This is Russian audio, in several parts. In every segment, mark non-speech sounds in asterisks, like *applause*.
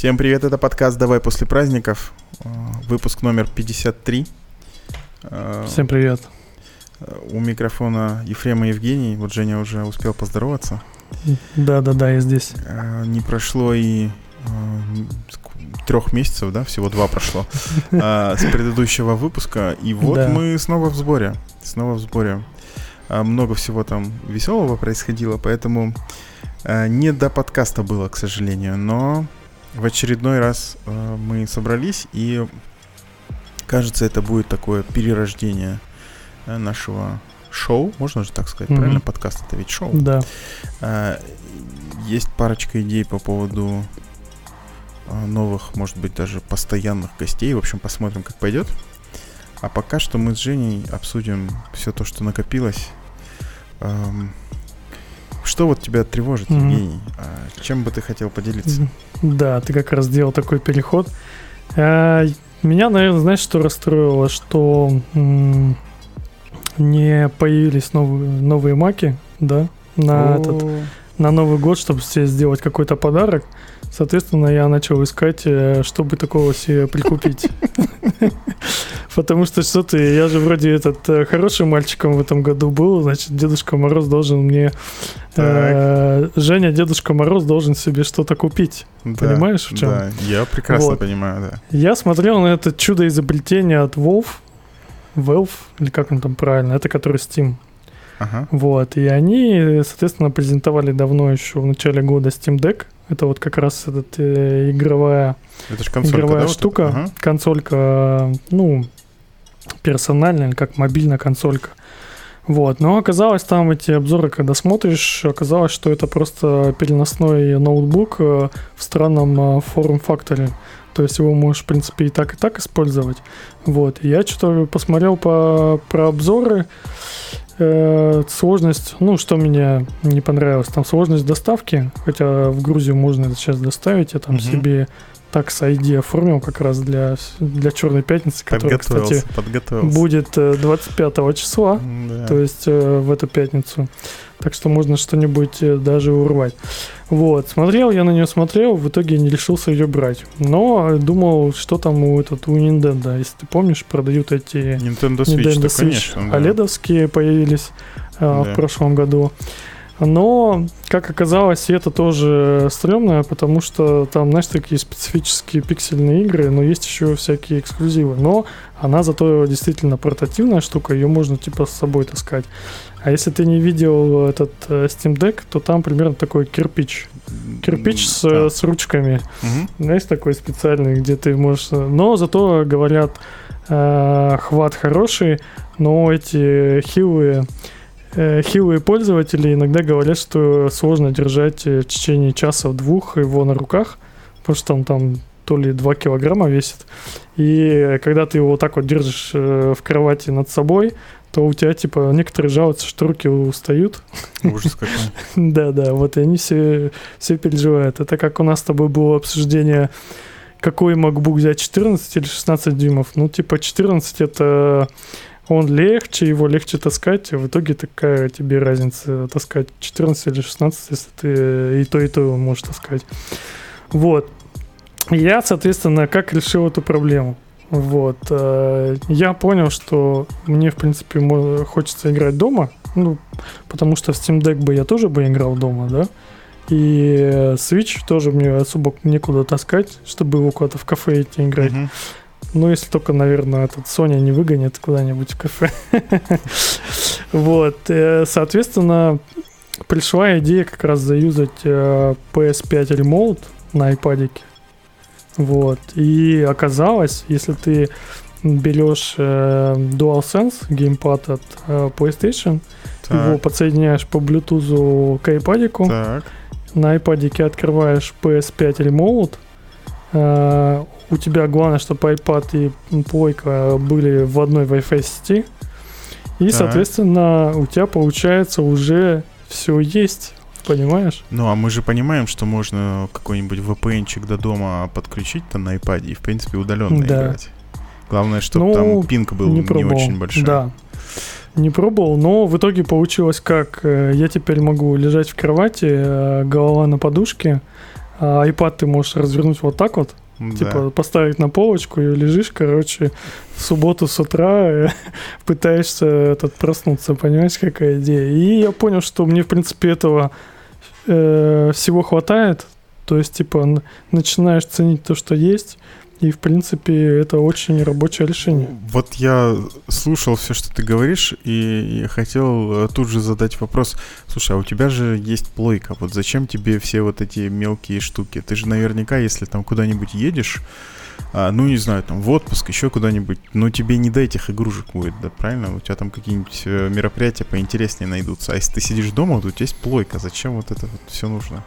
Всем привет, это подкаст «Давай после праздников», э, выпуск номер 53. Э, Всем привет. У микрофона Ефрема Евгений, вот Женя уже успел поздороваться. Да-да-да, я здесь. Э, не прошло и трех месяцев, да, всего два прошло с предыдущего выпуска, и вот мы снова в сборе, снова в сборе. Много всего там веселого происходило, поэтому не до подкаста было, к сожалению, но в очередной раз э, мы собрались, и кажется, это будет такое перерождение э, нашего шоу, можно же так сказать, mm-hmm. правильно? Подкаст это ведь шоу. Да. Э, есть парочка идей по поводу э, новых, может быть, даже постоянных гостей. В общем, посмотрим, как пойдет. А пока что мы с Женей обсудим все то, что накопилось. Эм, что вот тебя тревожит, mm-hmm. Евгений? А чем бы ты хотел поделиться? Да, ты как раз сделал такой переход. А, меня, наверное, знаешь, что расстроило, что м- не появились новые, новые маки, да, на этот на Новый год, чтобы себе сделать какой-то подарок. Соответственно, я начал искать, э, чтобы такого себе прикупить. *laughs* Потому что что ты, я же вроде этот э, хорошим мальчиком в этом году был, значит, Дедушка Мороз должен мне... Э, Женя, Дедушка Мороз должен себе что-то купить. Понимаешь, в чем? Да, я прекрасно понимаю, да. Я смотрел на это чудо изобретение от Wolf, Valve, или как он там правильно, это который Steam. Ага. Вот, и они, соответственно, презентовали давно еще в начале года Steam Deck. Это вот как раз этот э, игровая, Это консолька, игровая да, штука, вот ага. консолька, ну, персональная, как мобильная консолька. Вот, но оказалось там эти обзоры, когда смотришь, оказалось, что это просто переносной ноутбук э, в странном э, форм-факторе. То есть его можешь, в принципе, и так, и так использовать. Вот, я что-то посмотрел по, про обзоры, Э, сложность, ну, что мне не понравилось, там сложность доставки, хотя в Грузию можно это сейчас доставить, я там угу. себе такс ID оформил как раз для, для Черной Пятницы, которая, кстати, будет 25 э, числа, да. то есть э, в эту пятницу. Так что можно что-нибудь э, даже урвать. Вот, смотрел, я на нее смотрел, в итоге не решился ее брать. Но думал, что там у, этот, у Nintendo, если ты помнишь, продают эти Nintendo Switch, Nintendo Switch конечно, да. OLED появились да. в прошлом году. Но, как оказалось, это тоже стрёмно, потому что там, знаешь, такие специфические пиксельные игры, но есть еще всякие эксклюзивы. Но она зато действительно портативная штука, ее можно типа с собой таскать. А если ты не видел этот э, Steam Deck, то там примерно такой кирпич. Кирпич с, да. с ручками. Угу. Знаешь, такой специальный, где ты можешь... Э, но зато, говорят, э, хват хороший, но эти хилые хилые пользователи иногда говорят, что сложно держать э, в течение часа-двух его на руках, потому что он там то ли 2 килограмма весит. И когда ты его вот так вот держишь э, в кровати над собой, то у тебя, типа, некоторые жалуются, что руки устают. Ужас какой. *laughs* Да-да, вот и они все, все переживают. Это как у нас с тобой было обсуждение, какой MacBook взять, 14 или 16 дюймов. Ну, типа, 14 это он легче, его легче таскать, в итоге такая тебе разница таскать 14 или 16, если ты и то, и то можешь таскать. Вот. Я, соответственно, как решил эту проблему? Вот. Э, я понял, что мне, в принципе, хочется играть дома, ну, потому что в Steam Deck бы я тоже бы играл дома, да, и Switch тоже мне особо некуда таскать, чтобы его куда-то в кафе идти играть. Uh-huh. Ну, если только, наверное, этот Соня не выгонит куда-нибудь в кафе. *laughs* Вот. Э, соответственно, пришла идея как раз заюзать э, PS5 Remote на iPad. Вот. И оказалось, если ты берешь э, DualSense геймпад от PlayStation, так. его подсоединяешь по Bluetooth к iPad, на iPad открываешь PS5 Remote, у тебя главное, чтобы iPad и плойка были в одной Wi-Fi сети. И, так. соответственно, у тебя получается уже все есть. Понимаешь? Ну, а мы же понимаем, что можно какой-нибудь VPN-чик до дома подключить-то на iPad и, в принципе, удаленно да. играть. Главное, чтобы ну, там пинг был не, не очень большой. Да. Не пробовал, но в итоге получилось как? Э, я теперь могу лежать в кровати, э, голова на подушке, А iPad ты можешь развернуть вот так вот, да. Типа поставить на полочку и лежишь, короче, в субботу с утра *laughs* пытаешься этот проснуться, понимаешь, какая идея. И я понял, что мне, в принципе, этого э, всего хватает. То есть, типа, начинаешь ценить то, что есть, и, в принципе, это очень рабочее решение. Вот я слушал все, что ты говоришь, и хотел э, тут же задать вопрос. Слушай, а у тебя же есть плойка. Вот зачем тебе все вот эти мелкие штуки? Ты же наверняка, если там куда-нибудь едешь, а, ну, не знаю, там, в отпуск, еще куда-нибудь, ну, тебе не до этих игрушек будет, да, правильно? У тебя там какие-нибудь э, мероприятия поинтереснее найдутся. А если ты сидишь дома, то у тебя есть плойка. Зачем вот это вот все нужно?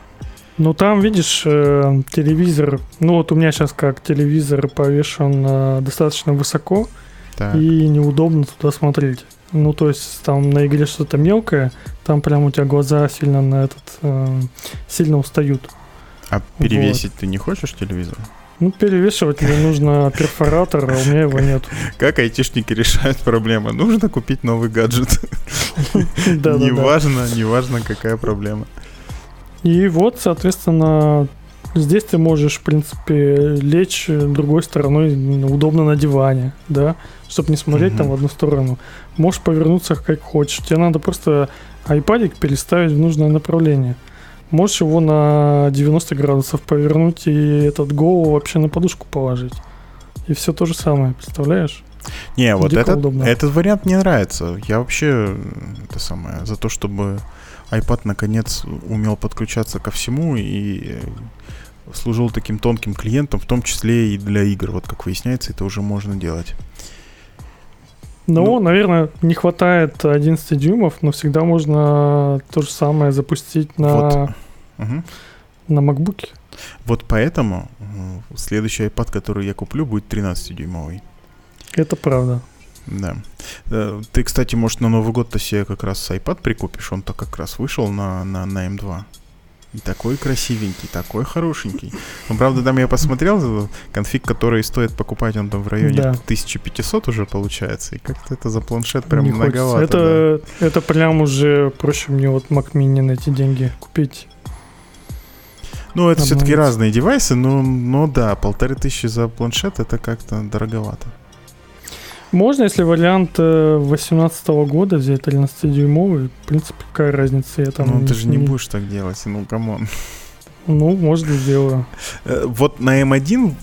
Ну, там, видишь, э, телевизор, ну, вот у меня сейчас как телевизор повешен э, достаточно высоко, так. и неудобно туда смотреть. Ну, то есть там на игре что-то мелкое, там прям у тебя глаза сильно на этот, э, сильно устают. А перевесить вот. ты не хочешь телевизор? Ну, перевешивать мне нужно *laughs* перфоратор, а у меня его нет. Как айтишники решают проблемы? Нужно купить новый гаджет. *laughs* Неважно, неважно, какая проблема. И вот, соответственно, здесь ты можешь, в принципе, лечь другой стороной удобно на диване, да, чтобы не смотреть mm там в одну сторону. Можешь повернуться как хочешь. Тебе надо просто айпадик переставить в нужное направление. Можешь его на 90 градусов повернуть и этот голову вообще на подушку положить. И все то же самое, представляешь? Не, вот этот, этот вариант мне нравится. Я вообще это самое за то, чтобы iPad наконец умел подключаться ко всему и служил таким тонким клиентом, в том числе и для игр. Вот как выясняется, это уже можно делать. Ну, ну, наверное, не хватает 11 дюймов, но всегда можно то же самое запустить на, вот. угу. на MacBook. Вот поэтому следующий iPad, который я куплю, будет 13-дюймовый. Это правда. Да. Э, ты, кстати, может, на Новый год-то себе как раз iPad прикупишь. Он-то как раз вышел на, на, на M2. И такой красивенький, такой хорошенький. Ну, правда, там я посмотрел, конфиг, который стоит покупать, он там в районе да. 1500 уже получается. И как-то это за планшет прям Не многовато. Это, да. это прям уже проще мне вот Mac Mini на эти деньги купить. Ну, это все-таки разные девайсы, но, но да, полторы тысячи за планшет это как-то дороговато. Можно, если вариант 18 э, года взять 13-дюймовый, в принципе, какая разница, я там... Ну, ты же не будешь так делать, ну, come on. Ну, может, сделаю. Э, вот на M1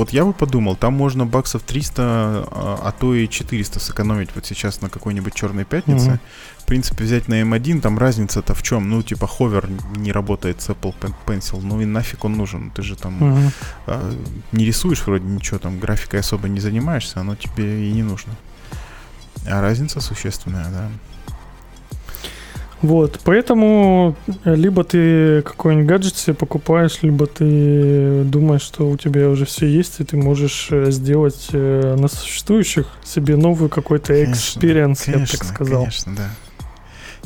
вот я бы подумал, там можно баксов 300, а, а то и 400 сэкономить вот сейчас на какой-нибудь черной пятнице. Угу. В принципе, взять на M1, там разница-то в чем? Ну, типа, hover не работает с Apple Pencil, ну и нафиг он нужен? Ты же там угу. а, не рисуешь вроде ничего, там графикой особо не занимаешься, оно тебе и не нужно. А разница существенная, да. Вот, поэтому э, либо ты какой-нибудь гаджет себе покупаешь, либо ты думаешь, что у тебя уже все есть, и ты можешь э, сделать э, на существующих себе новый какой-то experience, я бы так сказал. Конечно, да.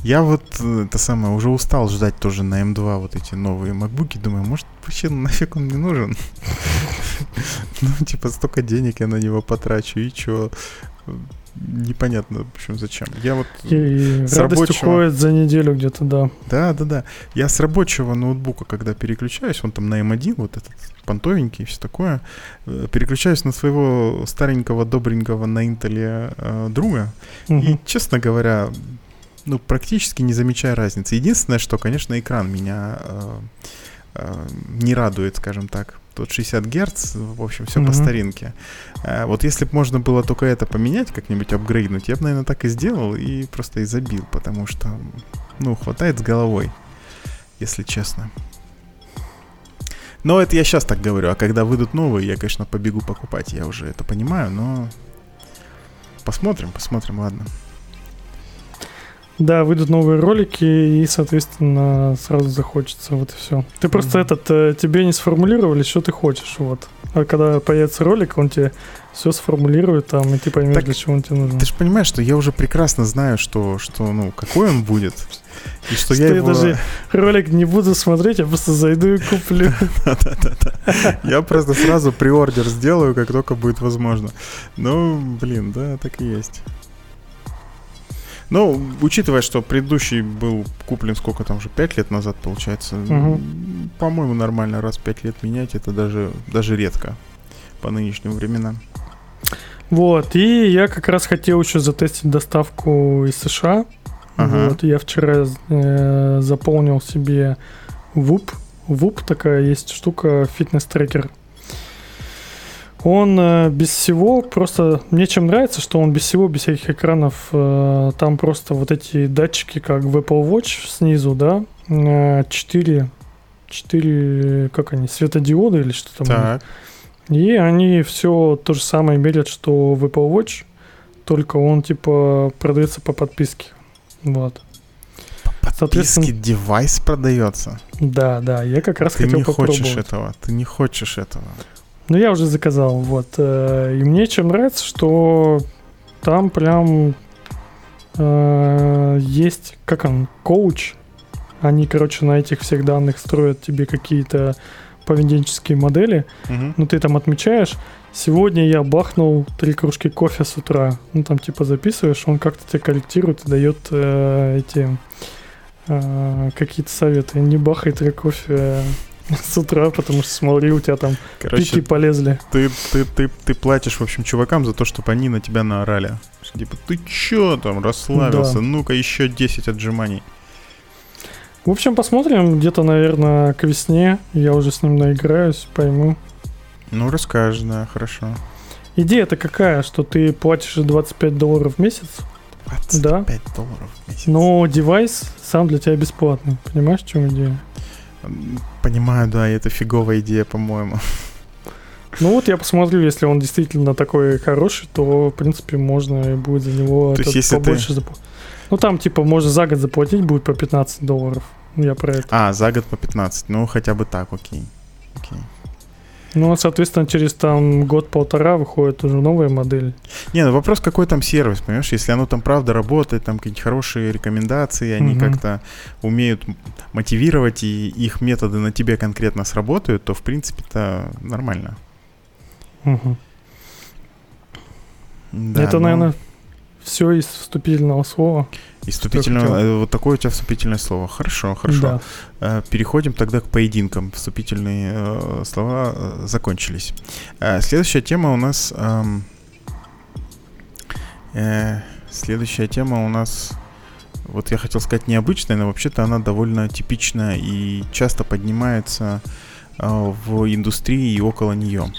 Я вот это самое уже устал ждать тоже на М2 вот эти новые макбуки. Думаю, может, вообще нафиг он мне нужен? *laughs* Ну, типа, столько денег я на него потрачу, и чё? Непонятно, в общем, зачем. Я вот и с рабочего... уходит за неделю где-то, да. Да, да, да. Я с рабочего ноутбука, когда переключаюсь, он там на M1, эм вот этот понтовенький и все такое, э, переключаюсь на своего старенького, добренького на Intel э, друга. Угу. И, честно говоря, ну, практически не замечаю разницы. Единственное, что, конечно, экран меня э, э, не радует, скажем так тут 60 Гц, в общем, все mm-hmm. по старинке. А, вот если бы можно было только это поменять, как-нибудь апгрейднуть, я бы, наверное, так и сделал и просто и забил, потому что, ну, хватает с головой, если честно. Но это я сейчас так говорю, а когда выйдут новые, я, конечно, побегу покупать, я уже это понимаю, но посмотрим, посмотрим, ладно. Да, выйдут новые ролики, и, соответственно, сразу захочется, вот и все. Ты mm-hmm. просто этот, э, тебе не сформулировали, что ты хочешь, вот. А когда появится ролик, он тебе все сформулирует там, и ты поймешь, так, для чего он тебе нужен. Ты же понимаешь, что я уже прекрасно знаю, что, что ну, какой он будет. И что, я, его... даже ролик не буду смотреть, я просто зайду и куплю. *laughs* Да-да-да. Я просто сразу приордер сделаю, как только будет возможно. Ну, блин, да, так и есть. Ну, учитывая, что предыдущий был куплен сколько там уже, 5 лет назад, получается, угу. по-моему, нормально раз 5 лет менять, это даже, даже редко по нынешним временам. Вот, и я как раз хотел еще затестить доставку из США. Ага. Вот, я вчера э, заполнил себе WUP. WUP такая есть штука, фитнес-трекер. Он э, без всего, просто мне чем нравится, что он без всего, без всяких экранов, э, там просто вот эти датчики, как в Apple Watch снизу, да, э, 4, 4, как они, светодиоды или что там. Так. И они все то же самое мерят, что в Apple Watch, только он типа продается по подписке. Вот. По подписке девайс продается? Да, да, я как раз ты хотел не попробовать. хочешь этого, ты не хочешь этого. Ну, я уже заказал, вот. Э, и мне чем нравится, что там прям э, есть, как он, коуч. Они, короче, на этих всех данных строят тебе какие-то поведенческие модели. Угу. Ну, ты там отмечаешь, сегодня я бахнул три кружки кофе с утра. Ну, там типа записываешь, он как-то тебе корректирует и дает э, эти э, какие-то советы. Не бахай три кофе с утра, потому что смотри, у тебя там Короче, пики полезли. Ты, ты, ты, ты платишь, в общем, чувакам за то, чтобы они на тебя наорали. Типа, ты чё там, расслабился? Да. Ну-ка, еще 10 отжиманий. В общем, посмотрим. Где-то, наверное, к весне я уже с ним наиграюсь, пойму. Ну, расскажешь, да, хорошо. Идея-то какая, что ты платишь 25 долларов в месяц? 25 да? долларов в месяц. Но девайс сам для тебя бесплатный. Понимаешь, в чем идея? Понимаю, да, это фиговая идея, по-моему. Ну вот я посмотрю, если он действительно такой хороший, то, в принципе, можно будет за него то есть, если побольше ты... заплатить. Ну там, типа, можно за год заплатить будет по 15 долларов. Я про это. А, за год по 15. Ну, хотя бы так, окей. окей. Ну, соответственно, через там год-полтора выходит уже новая модель. Не, ну вопрос, какой там сервис, понимаешь? Если оно там правда работает, там какие-то хорошие рекомендации, они угу. как-то умеют мотивировать, и их методы на тебе конкретно сработают, то, в принципе-то, нормально. Угу. Да, Это, но... наверное, все из вступительного слова. Из вступительного, э, вот такое у тебя вступительное слово. Хорошо, хорошо. Да. Э, переходим тогда к поединкам. Вступительные э, слова закончились. Следующая тема у нас... Э, э, следующая тема у нас... Вот я хотел сказать необычная, но вообще-то она довольно типичная и часто поднимается в индустрии и около нее.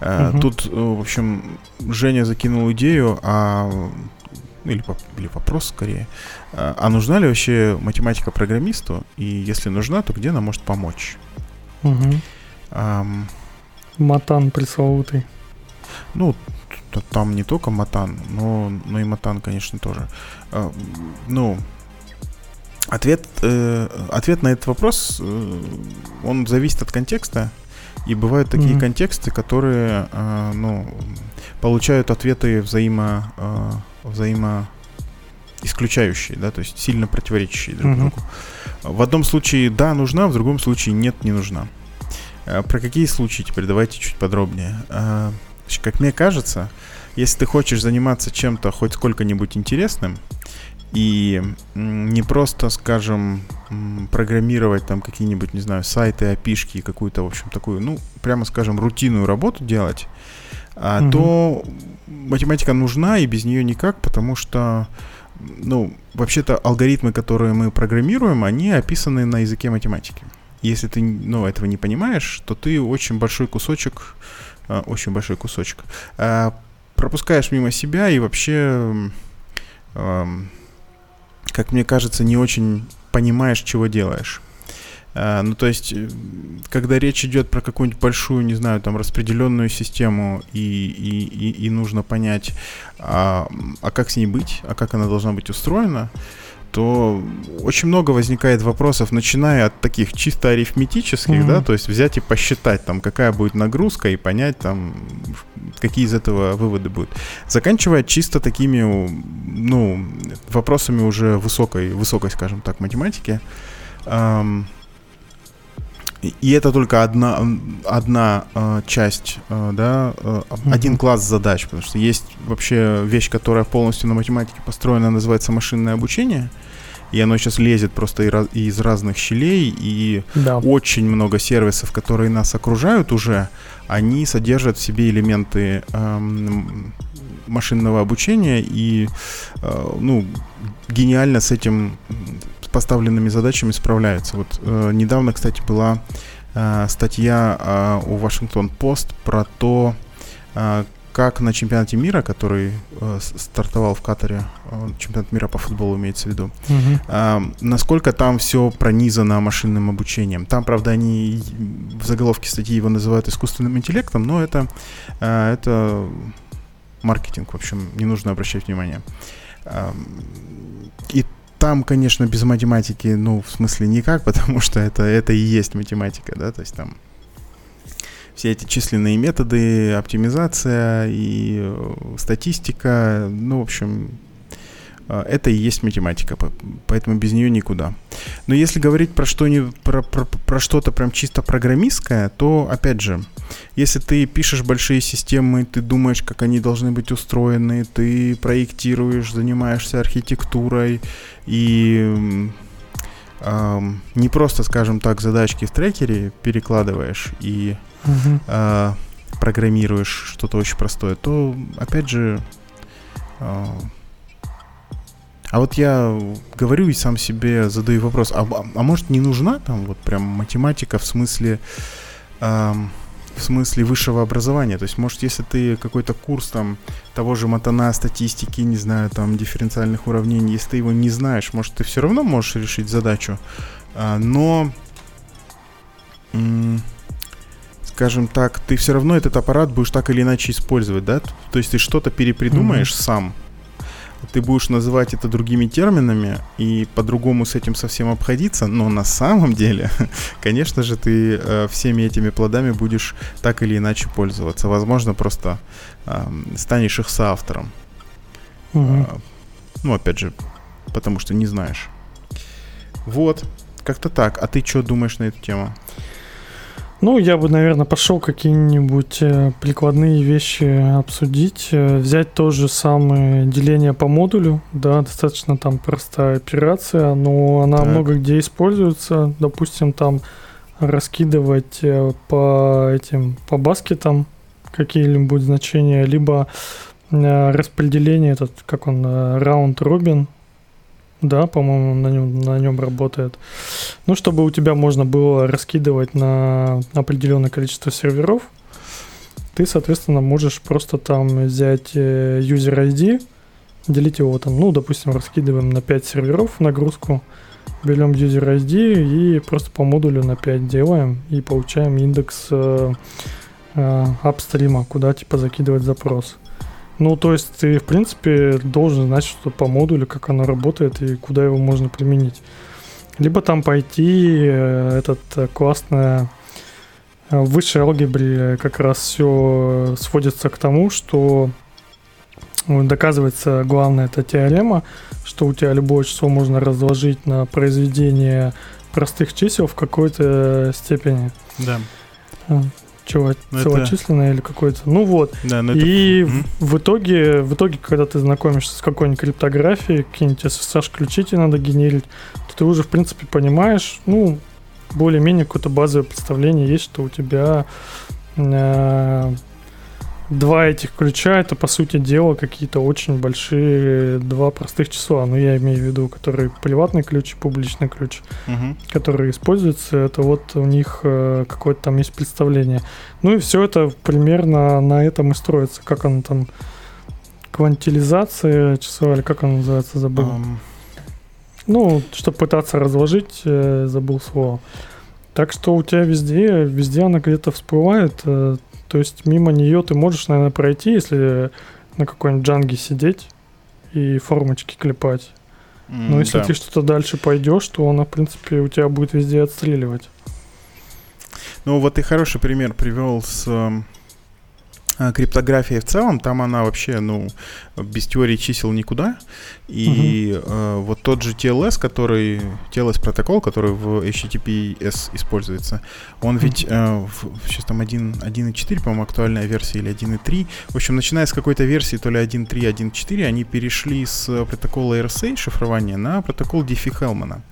Угу. Тут, в общем, Женя закинул идею о или, или вопрос скорее, а, а нужна ли вообще математика программисту? И если нужна, то где она может помочь? Угу. Um, матан пресловутый. Ну, там не только матан, но, но и матан, конечно, тоже. Uh, ну, ответ, э, ответ на этот вопрос, э, он зависит от контекста. И бывают такие mm-hmm. контексты, которые, э, ну, получают ответы взаимо, э, взаимо исключающие, да, то есть сильно противоречащие друг другу. Uh-huh. В одном случае да, нужна, в другом случае нет, не нужна. А про какие случаи теперь давайте чуть подробнее. А, как мне кажется, если ты хочешь заниматься чем-то хоть сколько-нибудь интересным, и не просто, скажем, программировать там какие-нибудь, не знаю, сайты, опишки, какую-то, в общем, такую, ну, прямо скажем, рутинную работу делать, а, угу. то математика нужна, и без нее никак, потому что, ну, вообще-то алгоритмы, которые мы программируем, они описаны на языке математики. Если ты, ну, этого не понимаешь, то ты очень большой кусочек, а, очень большой кусочек, а, пропускаешь мимо себя и вообще, как мне кажется, не очень понимаешь, чего делаешь. А, ну, то есть, э, когда речь идет про какую-нибудь большую, не знаю, там, распределенную систему, и, и, и, и нужно понять, а, а как с ней быть, а как она должна быть устроена, то очень много возникает вопросов, начиная от таких чисто арифметических, mm-hmm. да, то есть взять и посчитать, там, какая будет нагрузка, и понять, там, какие из этого выводы будут. Заканчивая чисто такими, ну, вопросами уже высокой, высокой, скажем так, математики. Эм, и это только одна, одна э, часть, э, да, э, mm-hmm. один класс задач, потому что есть вообще вещь, которая полностью на математике построена, называется машинное обучение, и оно сейчас лезет просто из разных щелей, и да. очень много сервисов, которые нас окружают уже, они содержат в себе элементы эм, машинного обучения и, э, ну, гениально с этим поставленными задачами справляются. Вот э, недавно, кстати, была э, статья э, у Вашингтон Пост про то, э, как на чемпионате мира, который э, стартовал в Катаре, э, чемпионат мира по футболу имеется в виду, uh-huh. э, насколько там все пронизано машинным обучением. Там, правда, они в заголовке статьи его называют искусственным интеллектом, но это, э, это маркетинг, в общем, не нужно обращать внимание. Э, и там, конечно, без математики, ну, в смысле никак, *laughs* потому что это, это и есть математика, да, то есть там все эти численные методы, оптимизация и э, статистика, ну, в общем, это и есть математика, поэтому без нее никуда. Но если говорить про, что не, про, про, про что-то прям чисто программистское, то, опять же, если ты пишешь большие системы, ты думаешь, как они должны быть устроены, ты проектируешь, занимаешься архитектурой и э, не просто, скажем так, задачки в трекере перекладываешь и угу. э, программируешь что-то очень простое, то, опять же, э, а вот я говорю и сам себе задаю вопрос, а, а, может не нужна там вот прям математика в смысле... Э, в смысле высшего образования. То есть, может, если ты какой-то курс там того же матана, статистики, не знаю, там дифференциальных уравнений, если ты его не знаешь, может, ты все равно можешь решить задачу. А, но, скажем так, ты все равно этот аппарат будешь так или иначе использовать, да? То есть ты что-то перепридумаешь mm-hmm. сам ты будешь называть это другими терминами и по-другому с этим совсем обходиться, но на самом деле, *laughs* конечно же, ты э, всеми этими плодами будешь так или иначе пользоваться. Возможно, просто э, станешь их соавтором. Угу. Э, ну, опять же, потому что не знаешь. Вот, как-то так. А ты что думаешь на эту тему? Ну, я бы, наверное, пошел какие-нибудь э, прикладные вещи обсудить. Э, взять то же самое деление по модулю. Да, достаточно там простая операция, но она так. много где используется. Допустим, там раскидывать э, по этим, по баскетам какие-нибудь значения, либо распределение, этот, как он, раунд-робин, да, по-моему, на нем, на нем работает. Ну, чтобы у тебя можно было раскидывать на определенное количество серверов, ты, соответственно, можешь просто там взять э, user ID, делить его там, ну, допустим, раскидываем на 5 серверов нагрузку, берем user ID и просто по модулю на 5 делаем и получаем индекс э, э, куда типа закидывать запрос. Ну, то есть ты, в принципе, должен знать что по модулю, как оно работает и куда его можно применить. Либо там пойти э, этот э, классное э, в высшей алгебре как раз все сводится к тому, что доказывается главная эта теорема, что у тебя любое число можно разложить на произведение простых чисел в какой-то степени. Да чего, ну, целочисленное это... или какое-то. Ну вот. Да, ну и это... в, в итоге, в итоге, когда ты знакомишься с какой-нибудь криптографией, какие-нибудь SSH-ключи тебе надо генерить, то ты уже, в принципе, понимаешь, ну, более-менее какое-то базовое представление есть, что у тебя э, два этих ключа это по сути дела какие-то очень большие два простых числа. Ну, я имею в виду, которые приватный ключ и публичный ключ, угу. которые используются. Это вот у них э, какое-то там есть представление. Ну и все это примерно на этом и строится. Как оно там квантилизация числа, или как оно называется, забыл. Um. Ну, чтобы пытаться разложить, э, забыл слово. Так что у тебя везде, везде она где-то всплывает. То есть мимо нее ты можешь, наверное, пройти, если на какой-нибудь джанге сидеть и формочки клепать. Mm, Но если да. ты что-то дальше пойдешь, то она, в принципе, у тебя будет везде отстреливать. Ну, вот ты хороший пример привел с, а, криптография в целом, там она вообще, ну, без теории чисел никуда. И угу. э, вот тот же TLS, который, TLS протокол, который в HTTPS используется, он ведь, э, в, сейчас там 1.4, по-моему, актуальная версия или 1.3. В общем, начиная с какой-то версии, то ли 1.3, 1.4, они перешли с протокола RSA шифрования на протокол Диффи-Хелмана.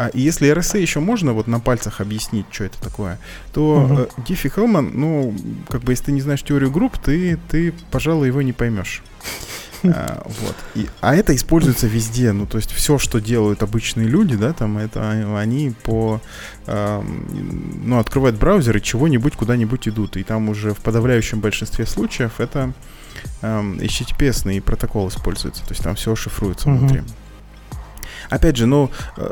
А, и если RSA еще можно вот на пальцах объяснить, что это такое, то угу. Диффи-Хелман, ну, как бы если ты не знаешь теорию групп, ты, ты пожалуй, его не поймешь. *laughs* А, вот. И, а это используется везде. Ну, то есть все, что делают обычные люди, да, там, это они по э, ну, открывают браузер и чего-нибудь куда-нибудь идут. И там уже в подавляющем большинстве случаев это э, HTTPS протокол используется. То есть там все шифруется uh-huh. внутри. Опять же, ну, э,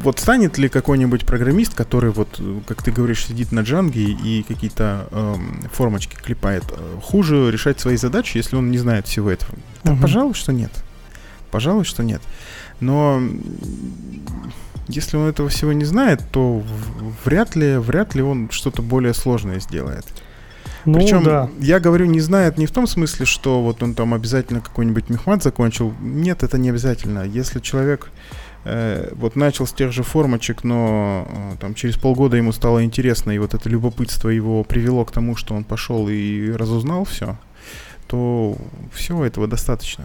вот станет ли какой-нибудь программист, который вот, как ты говоришь, сидит на джанге и какие-то эм, формочки клепает, э, хуже решать свои задачи, если он не знает всего этого? Да, угу. пожалуй, что нет. Пожалуй, что нет. Но если он этого всего не знает, то вряд ли, вряд ли он что-то более сложное сделает. Ну, Причем да. я говорю, не знает не в том смысле, что вот он там обязательно какой-нибудь мехмат закончил. Нет, это не обязательно. Если человек э, вот начал с тех же формочек, но э, там через полгода ему стало интересно, и вот это любопытство его привело к тому, что он пошел и разузнал все, то всего этого достаточно.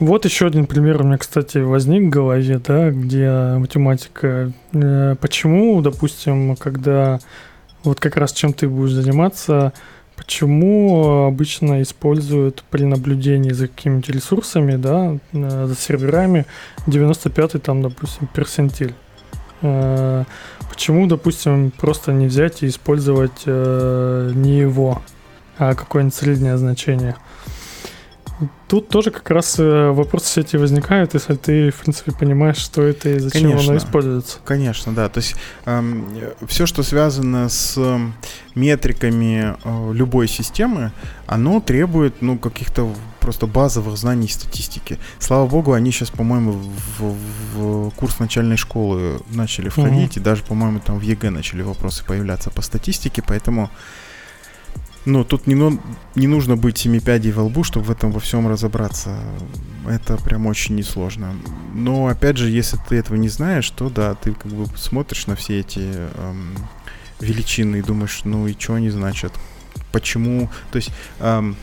Вот еще один пример у меня, кстати, возник в голове, да, где математика. Э, почему, допустим, когда вот как раз чем ты будешь заниматься, почему обычно используют при наблюдении за какими-то ресурсами, да, э, за серверами 95-й там, допустим, персентиль. Э, почему, допустим, просто не взять и использовать э, не его, а какое-нибудь среднее значение? Тут тоже как раз э, вопросы эти возникают, если ты, в принципе, понимаешь, что это и зачем Конечно. оно используется. Конечно, да. То есть эм, все, что связано с метриками э, любой системы, оно требует ну, каких-то просто базовых знаний статистики. Слава богу, они сейчас, по-моему, в, в курс начальной школы начали входить, угу. и даже, по-моему, там в ЕГЭ начали вопросы появляться по статистике, поэтому ну, тут не, ну, не нужно быть семи пядей во лбу, чтобы в этом во всем разобраться. Это прям очень несложно. Но, опять же, если ты этого не знаешь, то да, ты как бы смотришь на все эти эм, величины и думаешь, ну и что они значат? Почему? То есть... Эм,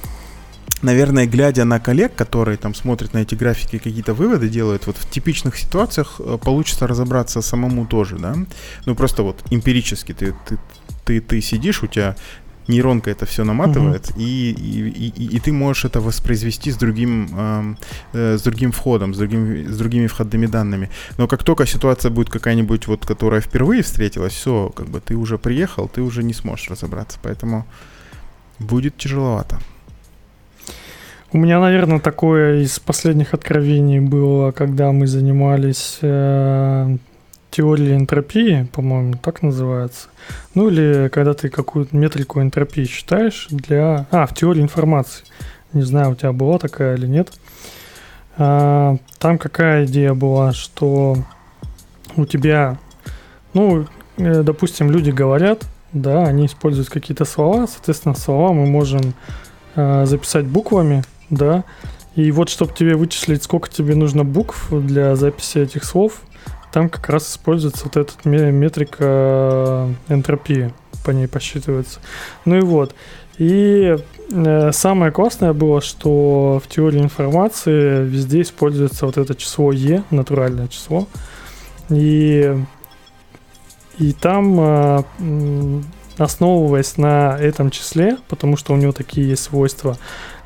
наверное, глядя на коллег, которые там смотрят на эти графики, какие-то выводы делают, вот в типичных ситуациях э, получится разобраться самому тоже, да? Ну, просто вот эмпирически ты, ты, ты, ты сидишь, у тебя нейронка это все наматывает, угу. и, и, и, и ты можешь это воспроизвести с другим, э, с другим входом, с, другим, с другими входными данными. Но как только ситуация будет какая-нибудь, вот, которая впервые встретилась, все, как бы ты уже приехал, ты уже не сможешь разобраться. Поэтому будет тяжеловато. У меня, наверное, такое из последних откровений было, когда мы занимались э, теория энтропии, по-моему, так называется. Ну или когда ты какую-то метрику энтропии считаешь для... А, в теории информации. Не знаю, у тебя была такая или нет. А, там какая идея была, что у тебя, ну, э, допустим, люди говорят, да, они используют какие-то слова, соответственно, слова мы можем а, записать буквами, да, и вот, чтобы тебе вычислить, сколько тебе нужно букв для записи этих слов, там как раз используется вот эта метрика э, энтропии, по ней посчитывается. Ну и вот. И э, самое классное было, что в теории информации везде используется вот это число Е, натуральное число. И, и там, э, основываясь на этом числе, потому что у него такие есть свойства,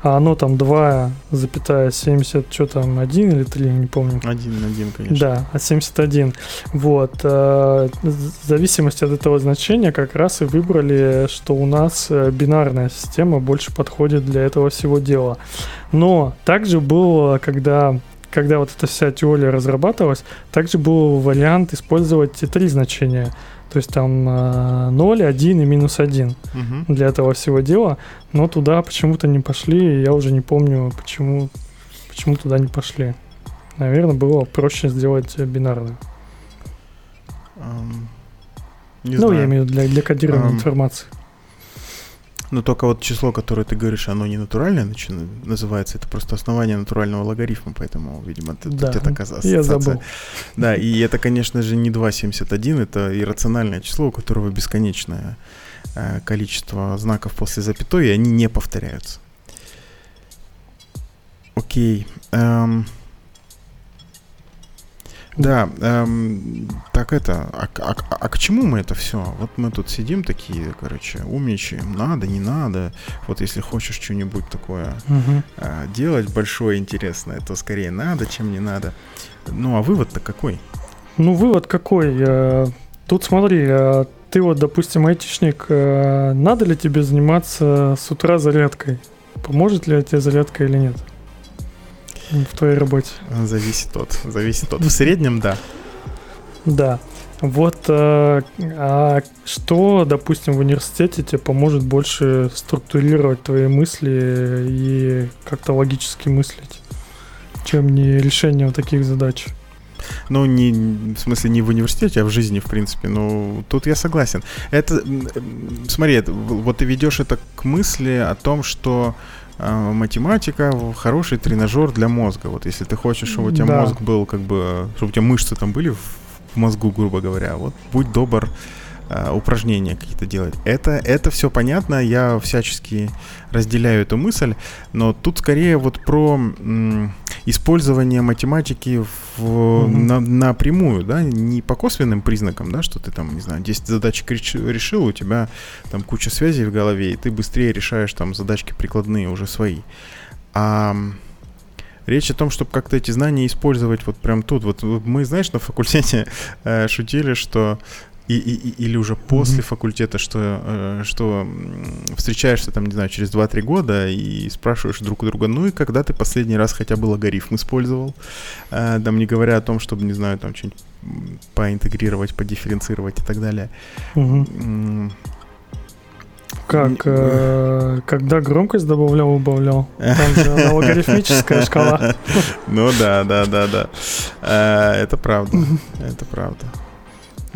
а оно там 2,70, что там, 1 или 3, не помню. 1, 1, конечно. Да, от 71. Вот. Э, в зависимости от этого значения как раз и выбрали, что у нас э, бинарная система больше подходит для этого всего дела. Но также было, когда когда вот эта вся теория разрабатывалась, также был вариант использовать три значения – то есть там 0, э, 1 и минус 1 угу. для этого всего дела. Но туда почему-то не пошли, и я уже не помню, почему, почему туда не пошли. Наверное, было проще сделать бинарную. Um, не ну, знаю. я имею в виду для, для кодирования um, информации. Но только вот число, которое ты говоришь, оно не натуральное называется, это просто основание натурального логарифма, поэтому, видимо, ты, да, это оказалось. Я забыл. Да, и это, конечно же, не 2,71, это иррациональное число, у которого бесконечное э, количество знаков после запятой, и они не повторяются. Окей. Эм, да, эм, так это, а, а, а к чему мы это все? Вот мы тут сидим такие, короче, умничаем, надо, не надо. Вот если хочешь что-нибудь такое угу. э, делать большое, интересное, то скорее надо, чем не надо. Ну, а вывод-то какой? Ну, вывод какой? Э, тут смотри, э, ты вот, допустим, айтишник, э, надо ли тебе заниматься с утра зарядкой? Поможет ли тебе зарядка или нет? В твоей работе? Зависит от. Зависит от. В среднем, да. Да. Вот э, а что, допустим, в университете тебе поможет больше структурировать твои мысли и как-то логически мыслить, чем не решение таких задач? Ну, не, в смысле, не в университете, а в жизни, в принципе. Ну, тут я согласен. Это, смотри, вот ты ведешь это к мысли о том, что а, математика хороший тренажер для мозга. Вот если ты хочешь, чтобы у тебя да. мозг был как бы, чтобы у тебя мышцы там были в, в мозгу, грубо говоря, вот будь добр, э, упражнения какие-то делать. Это, это все понятно, я всячески разделяю эту мысль, но тут скорее вот про м, использование математики в, угу. на, напрямую, да, не по косвенным признакам, да, что ты там, не знаю, 10 задачек решил, у тебя там куча связей в голове, и ты быстрее решаешь там задачки прикладные уже свои. А Речь о том, чтобы как-то эти знания использовать вот прям тут. Вот мы, знаешь, на факультете э, шутили, что и, и, или уже после mm-hmm. факультета, что, э, что встречаешься там, не знаю, через 2-3 года и спрашиваешь друг у друга, ну и когда ты последний раз хотя бы логарифм использовал, э, там не говоря о том, чтобы, не знаю, там что-нибудь поинтегрировать, подифференцировать и так далее. Mm-hmm. Как, э, *laughs* когда громкость добавлял, убавлял. Там же *laughs* логарифмическая шкала. Ну да, да, да, да. Э, это правда. Это правда.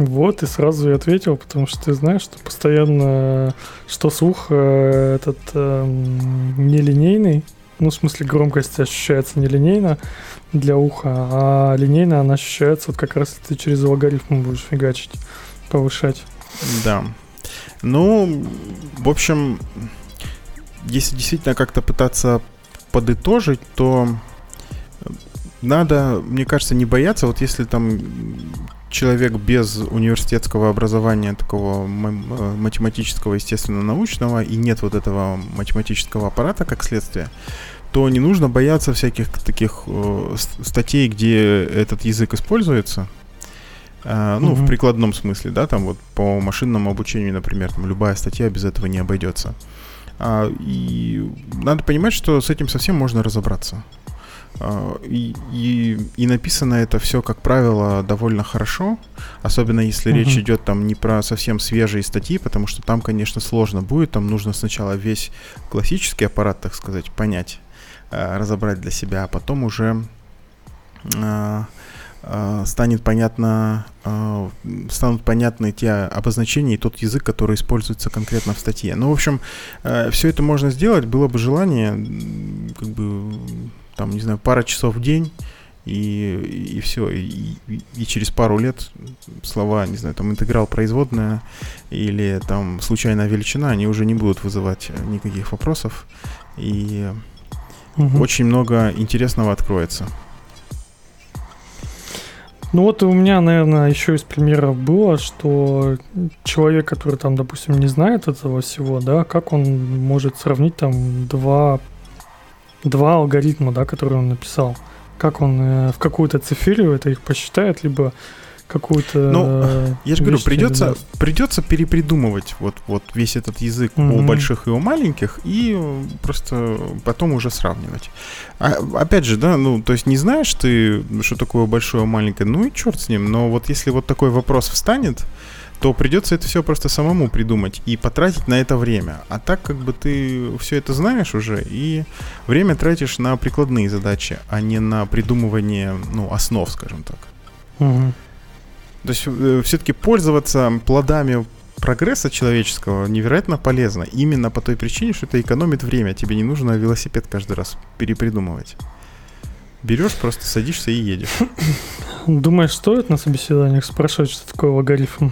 Вот, и сразу я ответил, потому что ты знаешь, что постоянно, что слух э, этот э, нелинейный, ну, в смысле, громкость ощущается нелинейно для уха, а линейно она ощущается вот как раз ты через логарифм будешь фигачить, повышать. Да. Ну, в общем, если действительно как-то пытаться подытожить, то надо, мне кажется, не бояться, вот если там человек без университетского образования, такого э, математического, естественно-научного, и нет вот этого математического аппарата как следствие, то не нужно бояться всяких таких э, статей, где этот язык используется. Э, ну, угу. в прикладном смысле, да, там вот по машинному обучению, например, там любая статья без этого не обойдется. А, и надо понимать, что с этим совсем можно разобраться. А, и, и, и написано это все, как правило, довольно хорошо, особенно если uh-huh. речь идет там не про совсем свежие статьи, потому что там, конечно, сложно будет, там нужно сначала весь классический аппарат, так сказать, понять, а, разобрать для себя, а потом уже а, станет понятно, станут понятны те обозначения и тот язык, который используется конкретно в статье. Ну, в общем, все это можно сделать, было бы желание, как бы там, не знаю, пара часов в день, и, и все. И, и, и через пару лет слова, не знаю, там интеграл производная или там случайная величина, они уже не будут вызывать никаких вопросов. И угу. очень много интересного откроется. Ну вот у меня, наверное, еще из примеров было, что человек, который там, допустим, не знает этого всего, да, как он может сравнить там два два алгоритма, да, которые он написал. Как он э, в какую-то циферию это их посчитает, либо какую-то. Ну, э, *laughs* я же говорю, придется, придется перепридумывать вот, вот весь этот язык mm-hmm. у больших и у маленьких, и просто потом уже сравнивать. А, опять же, да, ну, то есть не знаешь ты, что такое большое и маленькое, ну и черт с ним. Но вот если вот такой вопрос встанет, то придется это все просто самому придумать и потратить на это время. А так как бы ты все это знаешь уже и время тратишь на прикладные задачи, а не на придумывание ну, основ, скажем так. Угу. То есть э, все-таки пользоваться плодами прогресса человеческого невероятно полезно. Именно по той причине, что это экономит время. Тебе не нужно велосипед каждый раз перепридумывать. Берешь, просто садишься и едешь. Думаешь, стоит на собеседованиях спрашивать, что такое логарифм?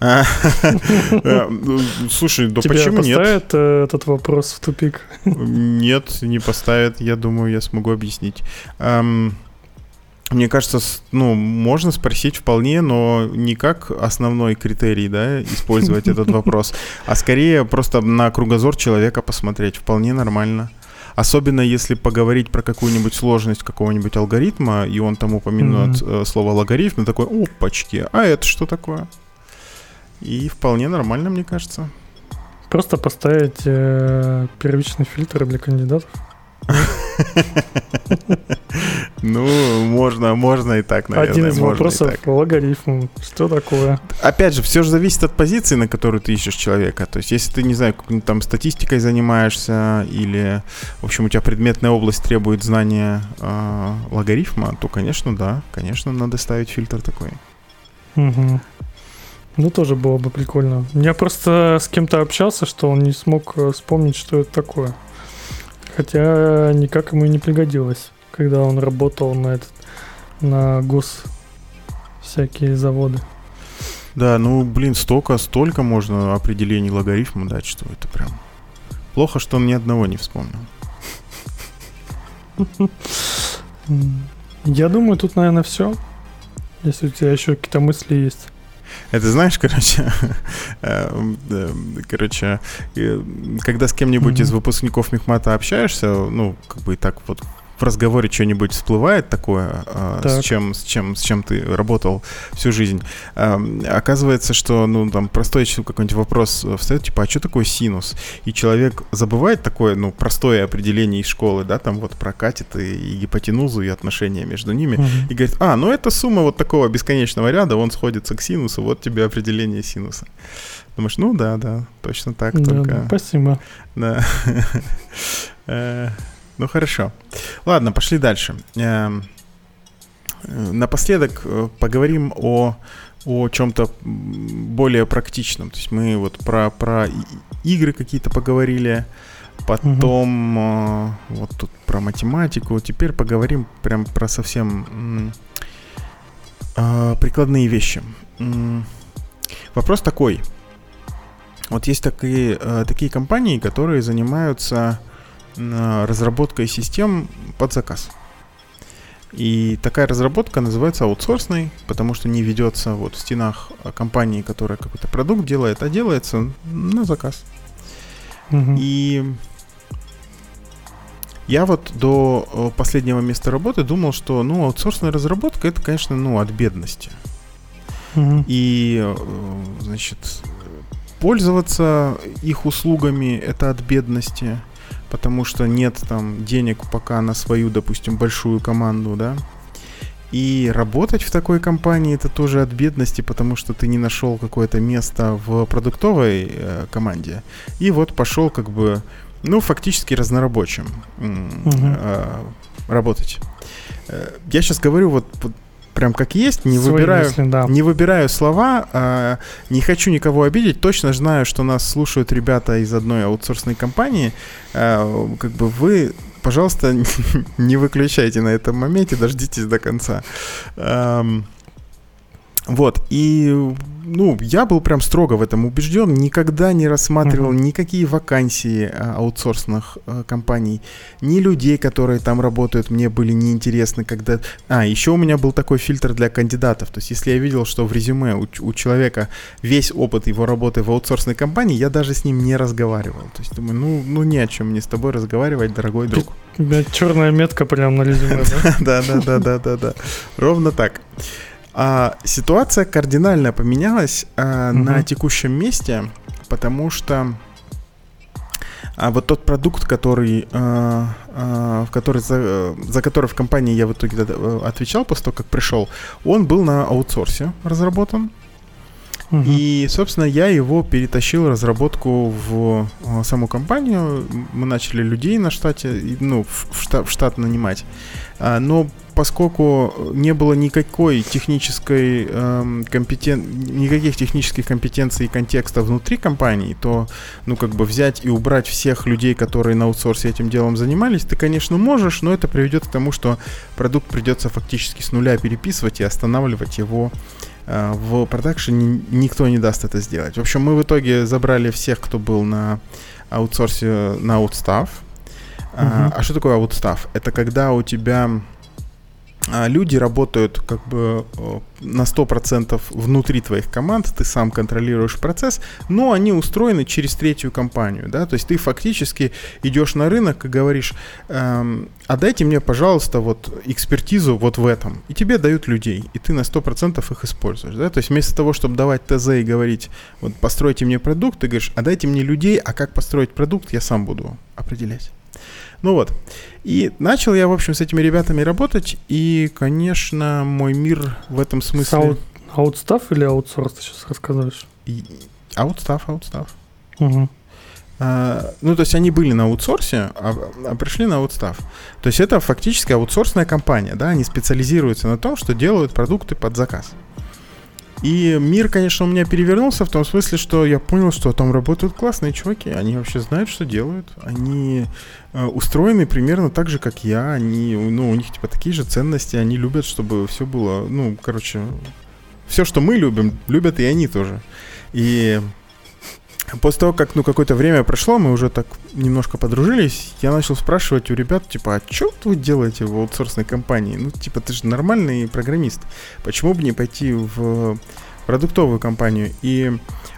*laughs* Слушай, да почему нет? поставит э, этот вопрос в тупик? Нет, не поставит. Я думаю, я смогу объяснить. Мне кажется, ну, можно спросить вполне, но не как основной критерий, да, использовать этот *laughs* вопрос, а скорее просто на кругозор человека посмотреть. Вполне нормально. Особенно если поговорить про какую-нибудь сложность какого-нибудь алгоритма, и он там упомянет mm-hmm. слово логарифм, и такой, опачки, а это что такое? И вполне нормально, мне кажется. Просто поставить э, первичный фильтр для кандидатов. *laughs* Ну, можно, можно и так, наверное. Один из вопросов логарифм. Что такое? Опять же, все же зависит от позиции, на которую ты ищешь человека. То есть, если ты, не знаю, там статистикой занимаешься, или, в общем, у тебя предметная область требует знания э, логарифма, то, конечно, да, конечно, надо ставить фильтр такой. Угу. Ну, тоже было бы прикольно. Я просто с кем-то общался, что он не смог э, вспомнить, что это такое. Хотя никак ему и не пригодилось, когда он работал на этот, на гос всякие заводы. Да, ну, блин, столько, столько можно определений логарифма дать, что это прям... Плохо, что он ни одного не вспомнил. *laughs* Я думаю, тут, наверное, все. Если у тебя еще какие-то мысли есть. Это знаешь, короче, *laughs* э, короче, когда с кем-нибудь из выпускников Мехмата общаешься, ну, как бы и так вот в разговоре что-нибудь всплывает такое, а, так. с, чем, с, чем, с чем ты работал всю жизнь, оказывается, что, ну, там, простой какой-нибудь вопрос встает, типа, а что такое синус? И человек забывает такое, ну, простое определение из школы, да, там вот про катеты и гипотенузу и отношения между ними, угу. и говорит, а, ну, это сумма вот такого бесконечного ряда, он сходится к синусу, вот тебе определение синуса. Думаешь, ну да, да, точно так, да, только... Спасибо. Да. *laughs* Ну хорошо. Ладно, пошли дальше. Эм, э, напоследок э, поговорим о, о чем-то более практичном. То есть мы вот про, про игры какие-то поговорили, потом угу. вот тут про математику. Теперь поговорим прям про совсем прикладные вещи. Вопрос такой. Вот есть такие, такие компании, которые занимаются разработкой систем под заказ. И такая разработка называется аутсорсной, потому что не ведется вот в стенах компании, которая какой-то продукт делает, а делается на заказ. Угу. И я вот до э, последнего места работы думал, что ну аутсорсная разработка это, конечно, ну от бедности. Угу. И э, значит пользоваться их услугами это от бедности потому что нет там денег пока на свою, допустим, большую команду, да. И работать в такой компании это тоже от бедности, потому что ты не нашел какое-то место в продуктовой э, команде. И вот пошел как бы, ну, фактически разнорабочим угу. э, работать. Э, я сейчас говорю вот прям как есть, не Свои выбираю, мысли, да. не выбираю слова, а, не хочу никого обидеть, точно знаю, что нас слушают ребята из одной аутсорсной компании, а, как бы вы пожалуйста, *laughs* не выключайте на этом моменте, дождитесь до конца. Вот, и, ну, я был прям строго в этом убежден, никогда не рассматривал uh-huh. никакие вакансии а, аутсорсных а, компаний, ни людей, которые там работают, мне были неинтересны, когда... А, еще у меня был такой фильтр для кандидатов, то есть если я видел, что в резюме у, у человека весь опыт его работы в аутсорсной компании, я даже с ним не разговаривал, то есть думаю, ну, ну не о чем мне с тобой разговаривать, дорогой друг. У тебя черная метка прям на резюме, *laughs* да? Да, да, да, да, да, ровно так. А, ситуация кардинально поменялась а, угу. на текущем месте, потому что а вот тот продукт, который, а, а, который за, за который в компании я в итоге э, отвечал после того, как пришел, он был на аутсорсе разработан. Угу. И, собственно, я его перетащил разработку в а, саму компанию. Мы начали людей на штате, ну, в штат, в штат нанимать. А, но поскольку не было никакой технической эм, компетен... никаких технических компетенций и контекста внутри компании, то, ну, как бы взять и убрать всех людей, которые на аутсорсе этим делом занимались, ты, конечно, можешь, но это приведет к тому, что продукт придется фактически с нуля переписывать и останавливать его э, в продакшене никто не даст это сделать. В общем, мы в итоге забрали всех, кто был на аутсорсе на аутстав, Uh-huh. А что такое аутстав? Это когда у тебя а, люди работают как бы на 100% внутри твоих команд, ты сам контролируешь процесс, но они устроены через третью компанию, да, то есть ты фактически идешь на рынок и говоришь, эм, а дайте мне, пожалуйста, вот экспертизу вот в этом, и тебе дают людей, и ты на 100% их используешь, да, то есть вместо того, чтобы давать ТЗ и говорить, вот постройте мне продукт, ты говоришь, а дайте мне людей, а как построить продукт, я сам буду определять. Ну вот. И начал я, в общем, с этими ребятами работать, и, конечно, мой мир в этом смысле... Аут, аутстав или аутсорс ты сейчас рассказываешь? И, аутстав, аутстав. Угу. А, ну, то есть они были на аутсорсе, а, а пришли на аутстав. То есть это фактически аутсорсная компания, да, они специализируются на том, что делают продукты под заказ. И мир, конечно, у меня перевернулся в том смысле, что я понял, что там работают классные чуваки. Они вообще знают, что делают. Они э, устроены примерно так же, как я. Они, ну, у них типа такие же ценности. Они любят, чтобы все было, ну, короче, все, что мы любим, любят и они тоже. И После того, как ну какое-то время прошло, мы уже так немножко подружились, я начал спрашивать у ребят, типа, а что вы делаете в аутсорсной компании? Ну, типа, ты же нормальный программист. Почему бы не пойти в продуктовую компанию? И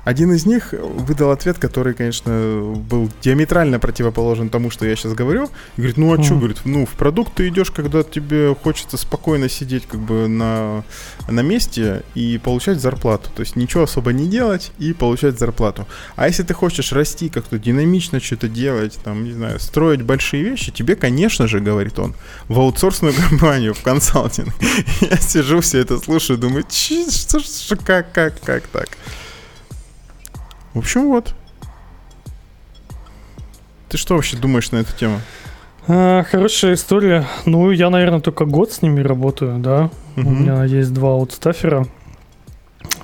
один из них выдал ответ, который, конечно, был диаметрально противоположен тому, что я сейчас говорю. И говорит, ну а mm. что, говорит, ну в продукт ты идешь, когда тебе хочется спокойно сидеть как бы на, на месте и получать зарплату. То есть ничего особо не делать и получать зарплату. А если ты хочешь расти как-то динамично что-то делать, там, не знаю, строить большие вещи, тебе, конечно же, говорит он, в аутсорсную *laughs* компанию, в консалтинг. *laughs* Я сижу, все это слушаю, думаю, что, что, как, как, как так? В общем, вот. Ты что вообще думаешь на эту тему? А, хорошая история. Ну, я, наверное, только год с ними работаю, да. Угу. У меня есть два аутстафера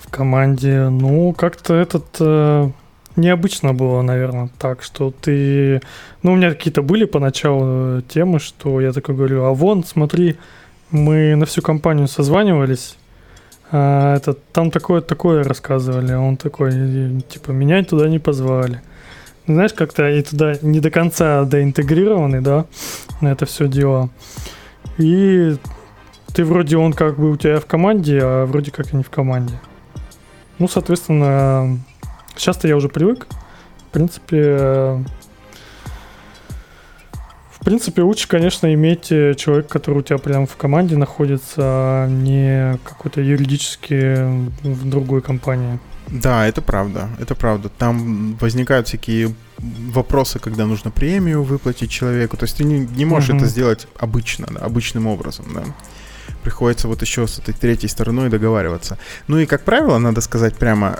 в команде. Ну, как-то этот... Э, необычно было, наверное, так, что ты... Ну, у меня какие-то были поначалу э, темы, что я такой говорю, а вон, смотри, мы на всю компанию созванивались, а, это, там такое, такое рассказывали, он такой, типа, меня туда не позвали. Знаешь, как-то и туда не до конца доинтегрированы, да, на это все дело. И ты вроде он как бы у тебя в команде, а вроде как и не в команде. Ну, соответственно, сейчас-то я уже привык. В принципе, в принципе, лучше, конечно, иметь э, человека, который у тебя прям в команде находится, а не какой-то юридически в другой компании. Да, это правда, это правда. Там возникают всякие вопросы, когда нужно премию выплатить человеку. То есть ты не, не можешь угу. это сделать обычно, да, обычным образом, да приходится вот еще с этой третьей стороной договариваться. Ну и, как правило, надо сказать прямо,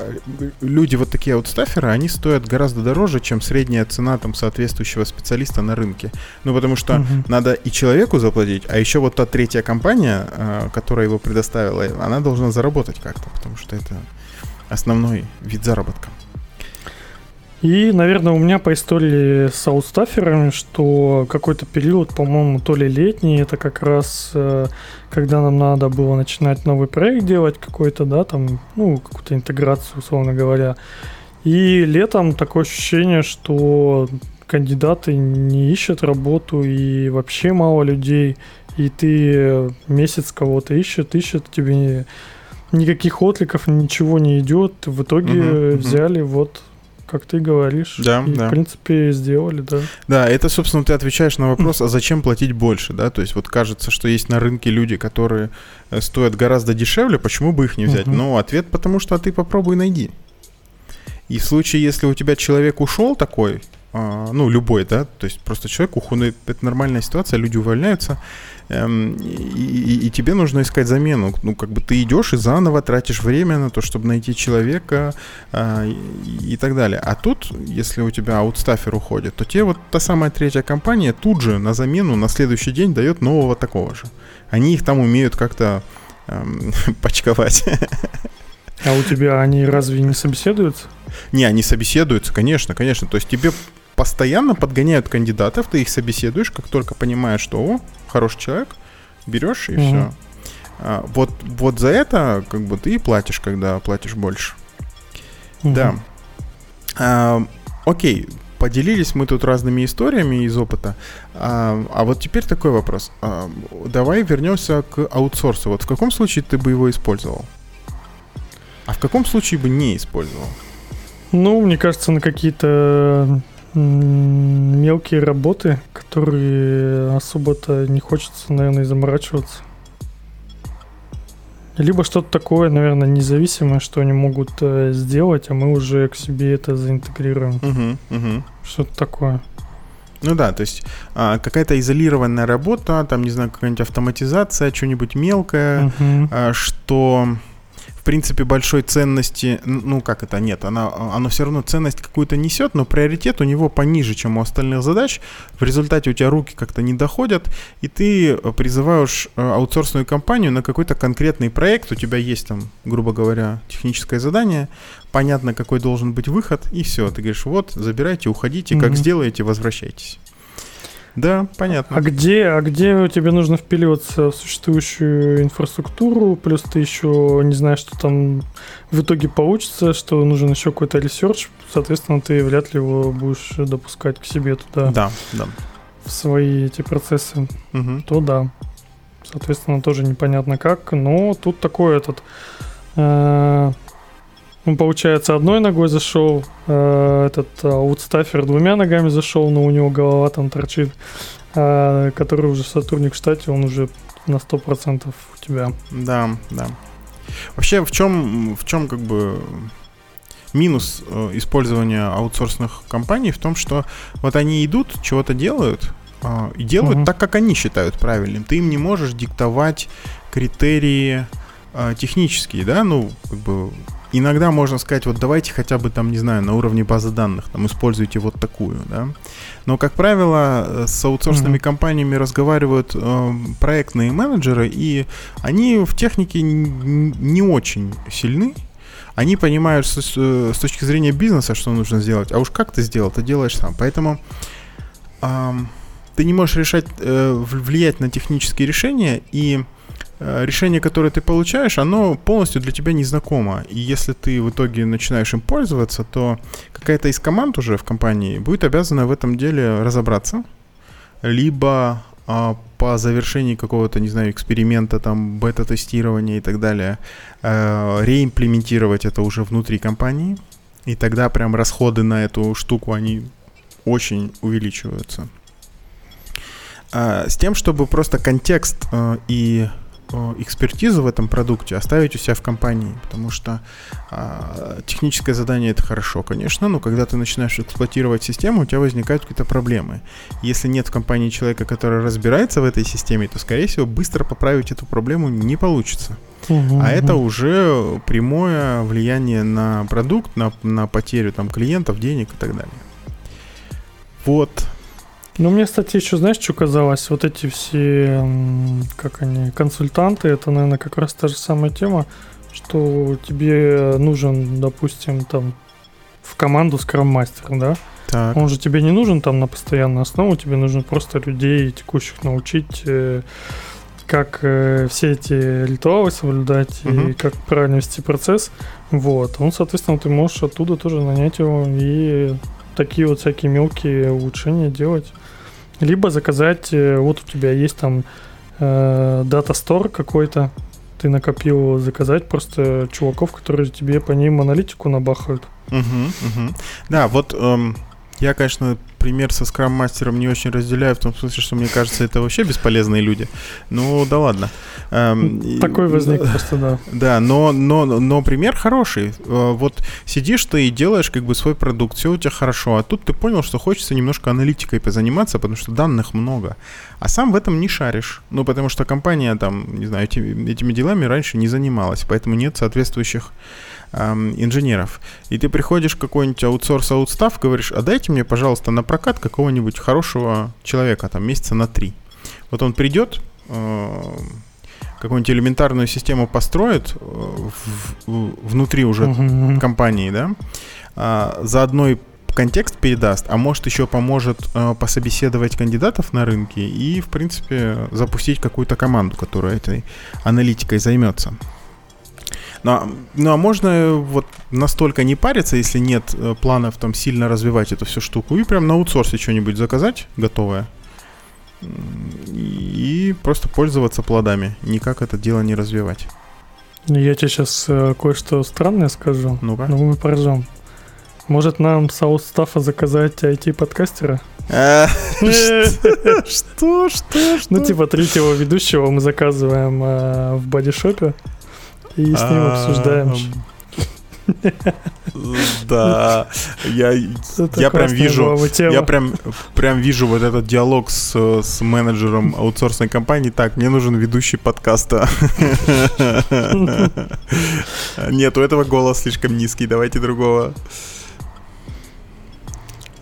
люди вот такие аутстаферы, они стоят гораздо дороже, чем средняя цена там соответствующего специалиста на рынке. Ну, потому что угу. надо и человеку заплатить, а еще вот та третья компания, а, которая его предоставила, она должна заработать как-то, потому что это основной вид заработка. И, наверное, у меня по истории с аутстаферами, что какой-то период, по-моему, то ли летний, это как раз э, когда нам надо было начинать новый проект делать какой-то, да, там, ну, какую-то интеграцию, условно говоря. И летом такое ощущение, что кандидаты не ищут работу и вообще мало людей, и ты месяц кого-то ищет, ищет, тебе никаких откликов, ничего не идет. В итоге uh-huh, взяли вот как ты говоришь. Да, и, да. в принципе, сделали, да. Да, это, собственно, ты отвечаешь на вопрос, а зачем платить больше, да? То есть вот кажется, что есть на рынке люди, которые э, стоят гораздо дешевле, почему бы их не взять? Uh-huh. Ну, ответ потому, что а ты попробуй найди. И в случае, если у тебя человек ушел такой, ну, любой, да, то есть просто человек уходит, это нормальная ситуация, люди увольняются, эм, и, и, и тебе нужно искать замену. Ну, как бы ты идешь и заново тратишь время на то, чтобы найти человека э, и, и так далее. А тут, если у тебя аутстафер уходит, то тебе вот та самая третья компания тут же на замену на следующий день дает нового такого же. Они их там умеют как-то эм, *laughs* почковать. А у тебя они разве не собеседуются? Не, они собеседуются, конечно, конечно. То есть тебе постоянно подгоняют кандидатов, ты их собеседуешь, как только понимаешь, что о, хороший человек, берешь и угу. все. А, вот, вот за это как бы ты и платишь, когда платишь больше. Угу. Да. А, окей, поделились мы тут разными историями из опыта. А, а вот теперь такой вопрос. А, давай вернемся к аутсорсу. Вот в каком случае ты бы его использовал? А в каком случае бы не использовал? Ну, мне кажется, на какие-то мелкие работы, которые особо-то не хочется, наверное, заморачиваться. Либо что-то такое, наверное, независимое, что они могут э, сделать, а мы уже к себе это заинтегрируем. Угу, угу. Что-то такое. Ну да, то есть а, какая-то изолированная работа, там, не знаю, какая-нибудь автоматизация, что-нибудь мелкое, угу. а, что принципе, большой ценности, ну как это, нет, она, оно все равно ценность какую-то несет, но приоритет у него пониже, чем у остальных задач. В результате у тебя руки как-то не доходят, и ты призываешь э, аутсорсную компанию на какой-то конкретный проект, у тебя есть там, грубо говоря, техническое задание, понятно, какой должен быть выход, и все, ты говоришь, вот, забирайте, уходите, mm-hmm. как сделаете, возвращайтесь. Да, понятно. А где, а где тебе нужно впиливаться в существующую инфраструктуру, плюс ты еще не знаешь, что там в итоге получится, что нужен еще какой-то research, соответственно, ты вряд ли его будешь допускать к себе туда. Да, да. В свои эти процессы. Угу. То да. Соответственно, тоже непонятно как, но тут такой этот... Э, он, получается, одной ногой зашел, э, этот аутстафер двумя ногами зашел, но у него голова там торчит, э, который уже сотрудник в штате, он уже на 100% у тебя. Да, да. Вообще, в чем, в чем как бы минус э, использования аутсорсных компаний в том, что вот они идут, чего-то делают, э, и делают uh-huh. так, как они считают правильным. Ты им не можешь диктовать критерии э, технические, да, ну, как бы иногда можно сказать, вот давайте хотя бы там, не знаю, на уровне базы данных, там используйте вот такую, да. Но, как правило, э, с аутсорсными mm-hmm. компаниями разговаривают э, проектные менеджеры, и они в технике не очень сильны. Они понимают с, с точки зрения бизнеса, что нужно сделать, а уж как ты сделал, ты делаешь сам. Поэтому э, ты не можешь решать, э, влиять на технические решения, и Э, решение, которое ты получаешь, оно полностью для тебя незнакомо. И если ты в итоге начинаешь им пользоваться, то какая-то из команд уже в компании будет обязана в этом деле разобраться. Либо а, по завершении какого-то, не знаю, эксперимента, там, бета-тестирования и так далее, а, реимплементировать это уже внутри компании. И тогда прям расходы на эту штуку, они очень увеличиваются. А, с тем, чтобы просто контекст а, и Э, экспертизу в этом продукте оставить у себя в компании, потому что а, техническое задание это хорошо, конечно, но когда ты начинаешь эксплуатировать систему, у тебя возникают какие-то проблемы. Если нет в компании человека, который разбирается в этой системе, то, скорее всего, быстро поправить эту проблему не получится. Угу, а это уже прямое влияние на продукт, на, на потерю там клиентов, денег и так далее. Вот, ну, мне, кстати, еще, знаешь, что казалось? Вот эти все, как они, консультанты, это, наверное, как раз та же самая тема, что тебе нужен, допустим, там, в команду скрам-мастер, да? Так. Он же тебе не нужен там на постоянную основу, тебе нужно просто людей текущих научить, э, как э, все эти ритуалы соблюдать угу. и как правильно вести процесс. Вот. Он, соответственно, ты можешь оттуда тоже нанять его и такие вот всякие мелкие улучшения делать. Либо заказать, э, вот у тебя есть там э, дата стор какой-то, ты накопил заказать просто чуваков, которые тебе по ним аналитику набахают. Угу, угу. Да, вот эм, я, конечно, пример со скрам-мастером не очень разделяю, в том смысле, что мне кажется, это вообще бесполезные люди. Ну, да ладно. Эм, Такой возник просто, да. Да, но, но, но пример хороший. Э, вот сидишь ты и делаешь как бы свой продукт, все у тебя хорошо, а тут ты понял, что хочется немножко аналитикой позаниматься, потому что данных много. А сам в этом не шаришь. Ну, потому что компания там, не знаю, этими, этими делами раньше не занималась, поэтому нет соответствующих эм, инженеров. И ты приходишь в какой-нибудь аутсорс аутстав, говоришь, а дайте мне, пожалуйста, на прокат какого-нибудь хорошего человека, там, месяца на три. Вот он придет, э, какую-нибудь элементарную систему построит э, в, в, внутри уже uh-huh. компании, да, э, заодно и контекст передаст, а может еще поможет э, пособеседовать кандидатов на рынке и, в принципе, запустить какую-то команду, которая этой аналитикой займется. Ну, а, ну а можно вот настолько не париться, если нет э, планов там сильно развивать эту всю штуку, и прям на аутсорсе что-нибудь заказать готовое и просто пользоваться плодами, никак это дело не развивать. Я тебе сейчас э, кое-что странное скажу, ну-ка. но мы поржем. Может нам с аутстафа заказать IT-подкастера? Э, *laughs* что? Что? Ну, типа третьего ведущего мы заказываем в бодишопе и с ним обсуждаем. Да, я, я прям вижу, я прям, прям вижу вот этот диалог с, с менеджером аутсорсной компании. Так, мне нужен ведущий подкаста. Нет, у этого голос слишком низкий, давайте другого.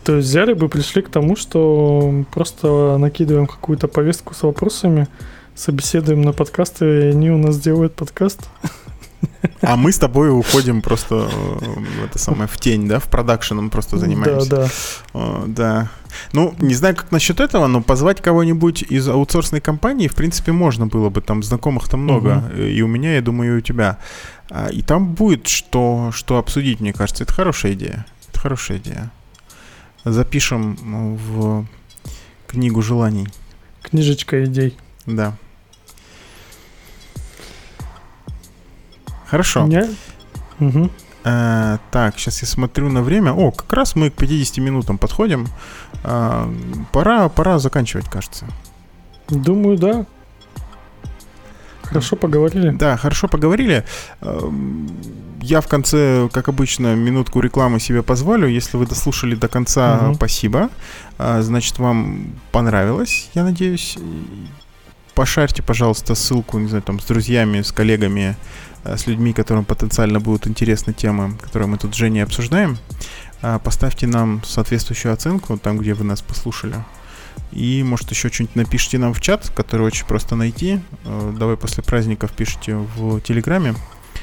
То есть взяли бы, пришли к тому, что просто накидываем какую-то повестку с вопросами, собеседуем на подкасты, и они у нас делают подкаст. А мы с тобой уходим просто э, это самое, в тень, да, в продакшеном просто занимаемся. Да, да. да. Ну, не знаю, как насчет этого, но позвать кого-нибудь из аутсорсной компании, в принципе, можно было бы. Там знакомых-то много. Угу. И у меня, я думаю, и у тебя. А, и там будет что, что обсудить, мне кажется. Это хорошая идея. Это хорошая идея. Запишем в книгу желаний. Книжечка идей. Да. Хорошо. Не? Угу. А, так, сейчас я смотрю на время. О, как раз мы к 50 минутам подходим. А, пора, пора заканчивать, кажется. Думаю, да. Хорошо поговорили. Да, хорошо поговорили. Я в конце, как обычно, минутку рекламы себе позволю. Если вы дослушали до конца, угу. спасибо. Значит, вам понравилось, я надеюсь. Пошарьте, пожалуйста, ссылку, не знаю, там, с друзьями, с коллегами Э, с людьми, которым потенциально будут интересны темы, которые мы тут с Женей обсуждаем. А, поставьте нам соответствующую оценку там, где вы нас послушали. И, может, еще что-нибудь напишите нам в чат, который очень просто найти. Э, давай после праздников пишите в Телеграме.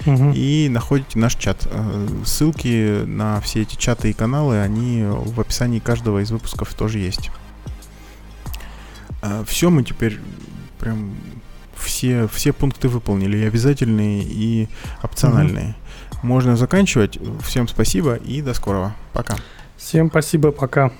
Угу. И находите наш чат. Э, ссылки на все эти чаты и каналы, они в описании каждого из выпусков тоже есть. Все, мы теперь прям все, все пункты выполнили, и обязательные, и опциональные. Угу. Можно заканчивать. Всем спасибо и до скорого. Пока. Всем спасибо, пока.